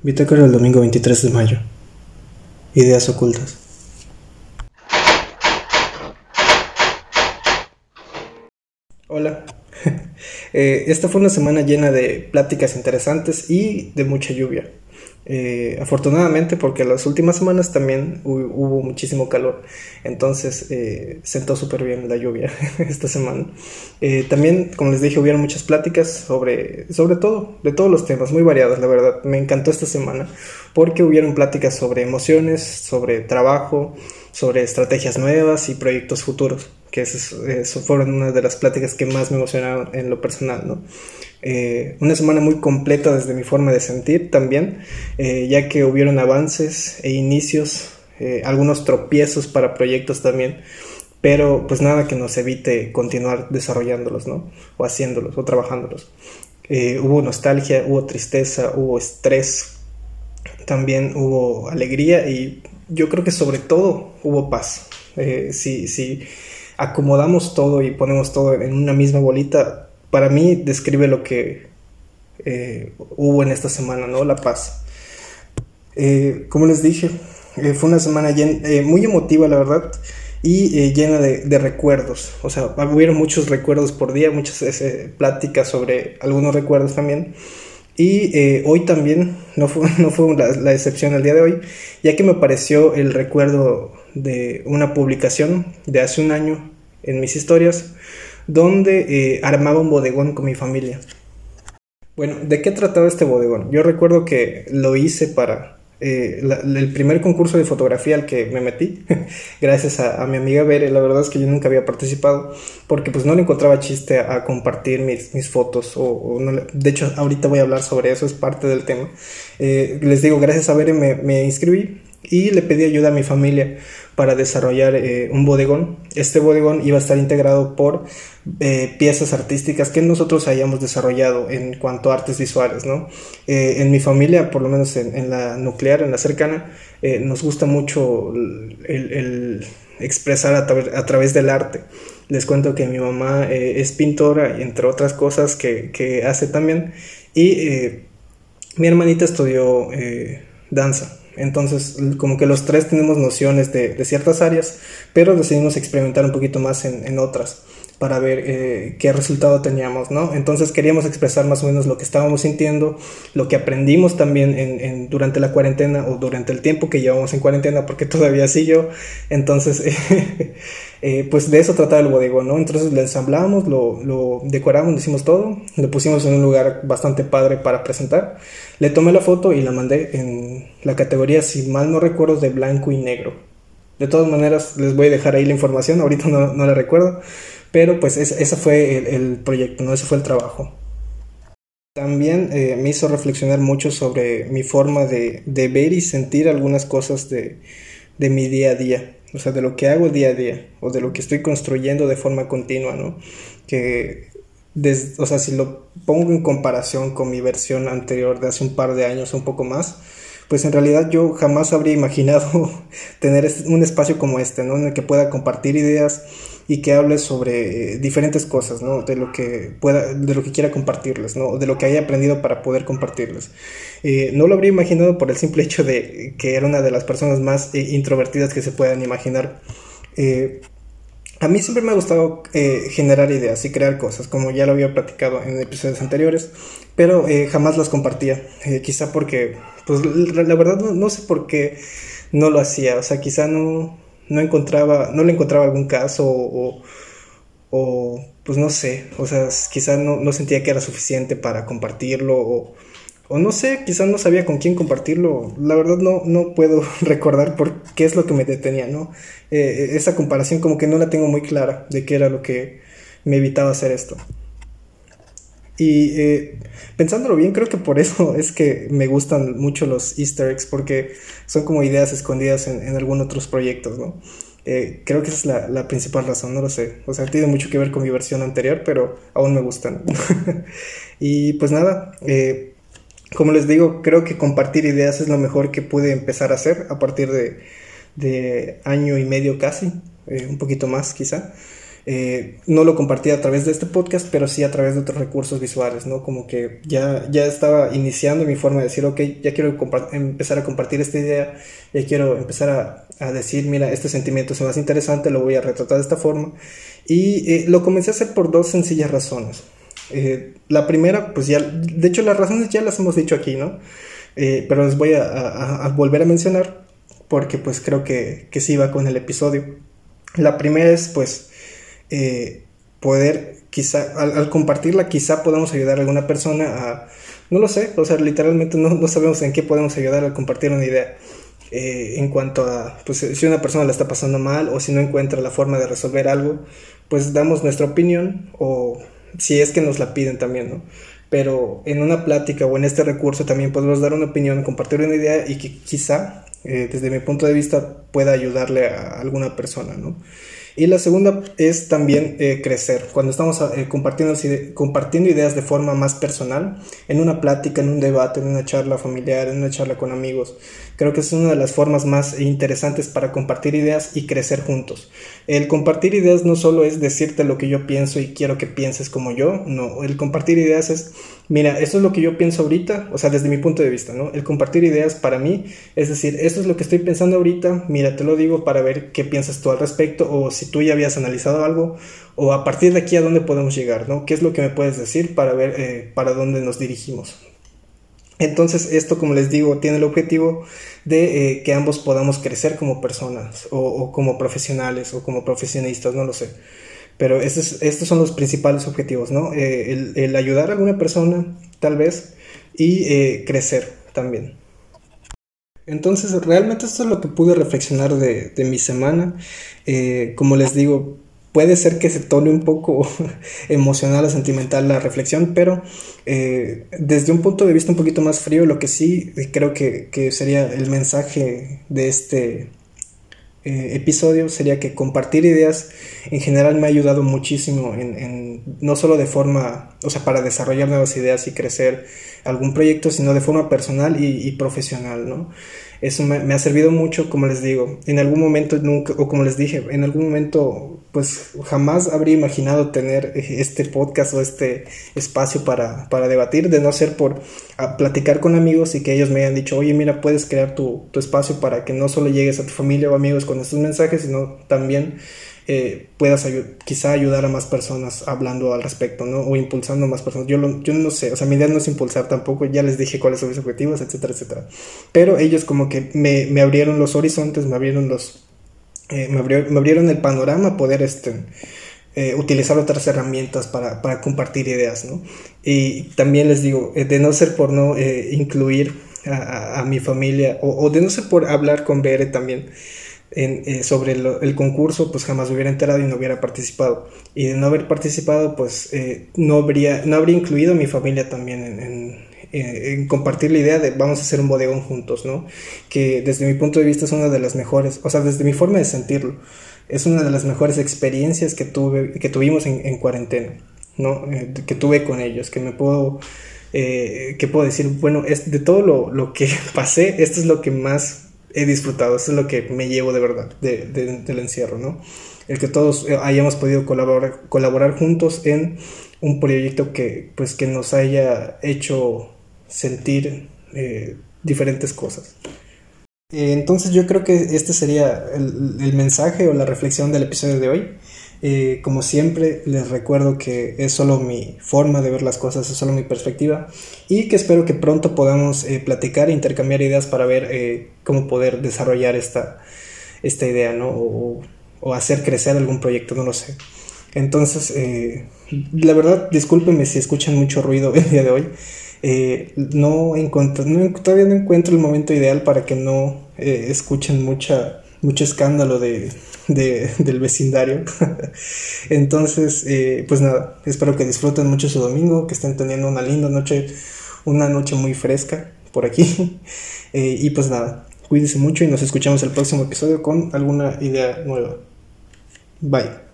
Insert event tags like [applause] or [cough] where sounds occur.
Bitácora el domingo 23 de mayo. Ideas ocultas. Hola. [laughs] Eh, esta fue una semana llena de pláticas interesantes y de mucha lluvia. Eh, afortunadamente porque las últimas semanas también hubo muchísimo calor, entonces eh, sentó súper bien la lluvia [laughs] esta semana. Eh, también, como les dije, hubieron muchas pláticas sobre, sobre todo, de todos los temas, muy variadas, la verdad. Me encantó esta semana porque hubieron pláticas sobre emociones, sobre trabajo, sobre estrategias nuevas y proyectos futuros, que eso, fueron una de las pláticas que más me emocionaron en lo personal, ¿no? Eh, una semana muy completa desde mi forma de sentir también, eh, ya que hubieron avances e inicios, eh, algunos tropiezos para proyectos también, pero pues nada que nos evite continuar desarrollándolos, ¿no? O haciéndolos o trabajándolos. hubo nostalgia, hubo tristeza, hubo estrés, también hubo alegría y yo creo que sobre todo hubo paz. si, si acomodamos todo y ponemos todo en una misma bolita, para mí describe lo que eh, hubo en esta semana, ¿no? La paz. Eh, como les dije, eh, fue una semana muy emotiva, la verdad, y llena de, recuerdos. O sea, hubieron muchos recuerdos por día, muchas pláticas sobre algunos recuerdos también. Y hoy también, no fue, [laughs] no fue la, la, excepción el día de hoy, ya que me apareció el recuerdo de una publicación de hace un año en mis historias donde eh, armaba un bodegón con mi familia. Bueno, ¿de qué trataba este bodegón? Yo recuerdo que lo hice para eh, el primer concurso de fotografía al que me metí, [laughs] gracias a, mi amiga Bere, la verdad es que yo nunca había participado, porque pues no le encontraba chiste a, compartir mis, mis fotos, o, de hecho ahorita voy a hablar sobre eso, es parte del tema. Eh, les digo, gracias a Bere me, me inscribí y le pedí ayuda a mi familia para desarrollar eh, un bodegón. Este bodegón iba a estar integrado por eh, piezas artísticas que nosotros hayamos desarrollado en cuanto a artes visuales. ¿no? Eh, en mi familia, por lo menos en, la nuclear, en la cercana, nos gusta mucho el, expresar a, través del arte. Les cuento que mi mamá es pintora, entre otras cosas que, que hace también. Y mi hermanita estudió danza. Entonces, como que los tres tenemos nociones de, ciertas áreas, pero decidimos experimentar un poquito más en, otras para ver eh, qué resultado teníamos, ¿no? Entonces queríamos expresar más o menos lo que estábamos sintiendo, lo que aprendimos también en, durante la cuarentena o durante el tiempo que llevamos en cuarentena, porque [laughs] todavía yo. Entonces, [laughs] eh, pues de eso trataba el bodegón, ¿no? Entonces lo ensamblamos, lo, lo decoramos, lo hicimos todo, lo pusimos en un lugar bastante padre para presentar. Le tomé la foto y la mandé en la categoría, si mal no recuerdo, de blanco y negro. De todas maneras, les voy a dejar ahí la información, ahorita no, no la recuerdo, pero pues ese fue el, proyecto, ¿no? ese fue el trabajo. También eh, me hizo reflexionar mucho sobre mi forma de, de ver y sentir algunas cosas de, de, mi día a día, o sea, de lo que hago día a día, o de lo que estoy construyendo de forma continua, ¿no? Que o sea, si lo pongo en comparación con mi versión anterior de hace un par de años, un poco más, pues en realidad yo jamás habría imaginado [laughs] tener un espacio como este, ¿no? En el que pueda compartir ideas y que hable sobre eh, diferentes cosas, ¿no? De lo que pueda, de lo que quiera compartirles, ¿no? De lo que haya aprendido para poder compartirles. Eh, no lo habría imaginado por el simple hecho de que era una de las personas más eh, introvertidas que se puedan imaginar. A mí siempre me ha gustado generar ideas y crear cosas, como ya lo había platicado en episodios anteriores, pero jamás las compartía. Quizá porque, pues la, verdad no, sé por qué no lo hacía. O sea, quizá no, no encontraba, no le encontraba algún caso o, pues no sé. O sea, quizá no, no sentía que era suficiente para compartirlo o no sé, quizás no sabía con quién compartirlo. La verdad no, no puedo [laughs] recordar por qué es lo que me detenía, ¿no? Eh, esa comparación como que no la tengo muy clara de qué era lo que me evitaba hacer esto. Y eh, pensándolo bien, creo que por eso [laughs] es que me gustan mucho los easter eggs, porque son como ideas escondidas en, en algunos otros proyectos, ¿no? Eh, creo que esa es la, la, principal razón, no lo sé. O sea, tiene mucho que ver con mi versión anterior, pero aún me gustan. [laughs] y pues nada, eh, como les digo, creo que compartir ideas es lo mejor que pude empezar a hacer a partir de, año y medio casi, eh, un poquito más quizá. Eh, no lo compartía a través de este podcast, pero sí a través de otros recursos visuales, ¿no? Como que ya, ya estaba iniciando mi forma de decir, ok, ya quiero empezar a compartir esta idea, ya quiero empezar a, a, decir, mira, este sentimiento es más interesante, lo voy a retratar de esta forma. Y eh, lo comencé a hacer por dos sencillas razones. Eh, la primera, pues ya, de hecho las razones ya las hemos dicho aquí, ¿no? pero les voy a, a, volver a mencionar porque pues creo que, que sí va con el episodio. La primera es pues eh, poder, quizá, al, compartirla, quizá podamos ayudar a alguna persona a, no lo sé, o sea, literalmente no, no sabemos en qué podemos ayudar al compartir una idea. Eh, en cuanto a, pues si una persona la está pasando mal o si no encuentra la forma de resolver algo, pues damos nuestra opinión o si es que nos la piden también, ¿no? Pero en una plática o en este recurso también podemos dar una opinión, compartir una idea y que quizá, eh, desde mi punto de vista, pueda ayudarle a alguna persona, ¿no? Y la segunda es también eh, crecer. Cuando estamos eh, compartiendo, compartiendo ideas de forma más personal, en una plática, en un debate, en una charla familiar, en una charla con amigos, creo que es una de las formas más interesantes para compartir ideas y crecer juntos. El compartir ideas no solo es decirte lo que yo pienso y quiero que pienses como yo, no, el compartir ideas es mira, esto es lo que yo pienso ahorita, o sea, desde mi punto de vista, ¿no? El compartir ideas para mí, es decir, esto es lo que estoy pensando ahorita, mira, te lo digo para ver qué piensas tú al respecto, o si tú ya habías analizado algo, o a partir de aquí a dónde podemos llegar, ¿no? ¿Qué es lo que me puedes decir para ver eh, para dónde nos dirigimos? Entonces, esto, como les digo, tiene el objetivo de eh, que ambos podamos crecer como personas, o, o como profesionales, o como profesionistas, no lo sé. Pero estos, estos son los principales objetivos, ¿no? Eh, el, ayudar a alguna persona, tal vez, y eh, crecer también. Entonces, realmente esto es lo que pude reflexionar de, mi semana. Eh, como les digo, puede ser que se tone un poco [laughs] emocional o sentimental la reflexión, pero desde un punto de vista un poquito más frío, lo que sí creo que, que sería el mensaje de este, eh, episodio sería que compartir ideas en general me ha ayudado muchísimo en, no solo de forma, o sea, para desarrollar nuevas ideas y crecer algún proyecto, sino de forma personal y, y profesional, ¿no? Eso me, ha servido mucho, como les digo, en algún momento nunca, o como les dije, en algún momento pues jamás habría imaginado tener este podcast o este espacio para, para debatir, de no ser por platicar con amigos y que ellos me hayan dicho, oye, mira, puedes crear tu, tu espacio para que no solo llegues a tu familia o amigos con estos mensajes, sino también eh, puedas quizá ayudar a más personas hablando al respecto, ¿no? O impulsando a más personas. Yo, yo no sé, o sea, mi idea no es impulsar tampoco, ya les dije cuáles son mis objetivos, etcétera, etcétera. Pero ellos como que me, me abrieron los horizontes, me abrieron los... Eh, me, me, abrieron el panorama poder este, eh, utilizar otras herramientas para, para, compartir ideas, ¿no? Y también les digo, de no ser por no incluir a, a, mi familia o, o, de no ser por hablar con Bere también, eh, sobre el concurso, pues jamás hubiera enterado y no hubiera participado. Y de no haber participado, pues eh, no, habría, no habría incluido a mi familia también en, eh, en, compartir la idea de vamos a hacer un bodegón juntos, ¿no? Que desde mi punto de vista es una de las mejores, o sea, desde mi forma de sentirlo, es una de las mejores experiencias que, tuve, que tuvimos en, cuarentena, ¿no? que tuve con ellos, que me puedo... que puedo decir, bueno, es de todo lo, lo que [laughs] pasé, esto es lo que más he disfrutado, eso es lo que me llevo de verdad de, del encierro, ¿no? El que todos eh, hayamos podido colaborar, colaborar juntos en un proyecto que, pues, que nos haya hecho sentir eh, diferentes cosas. Eh, entonces yo creo que este sería el, el mensaje o la reflexión del episodio de hoy. Eh, como siempre, les recuerdo que es solo mi forma de ver las cosas, es solo mi perspectiva y que espero que pronto podamos eh, platicar e intercambiar ideas para ver eh, cómo poder desarrollar esta, esta idea, ¿no? O, hacer crecer algún proyecto, no lo sé. Entonces, la verdad, discúlpenme si escuchan mucho ruido [laughs] el día de hoy. no, encuentro, todavía no encuentro el momento ideal para que no escuchen mucha, mucho escándalo de, del vecindario. [laughs] Entonces, eh, pues nada, espero que disfruten mucho su domingo, que estén teniendo una linda noche, una noche muy fresca por aquí. [laughs] Eh, y pues nada, cuídense mucho y nos escuchamos el próximo episodio con alguna idea nueva. Bye.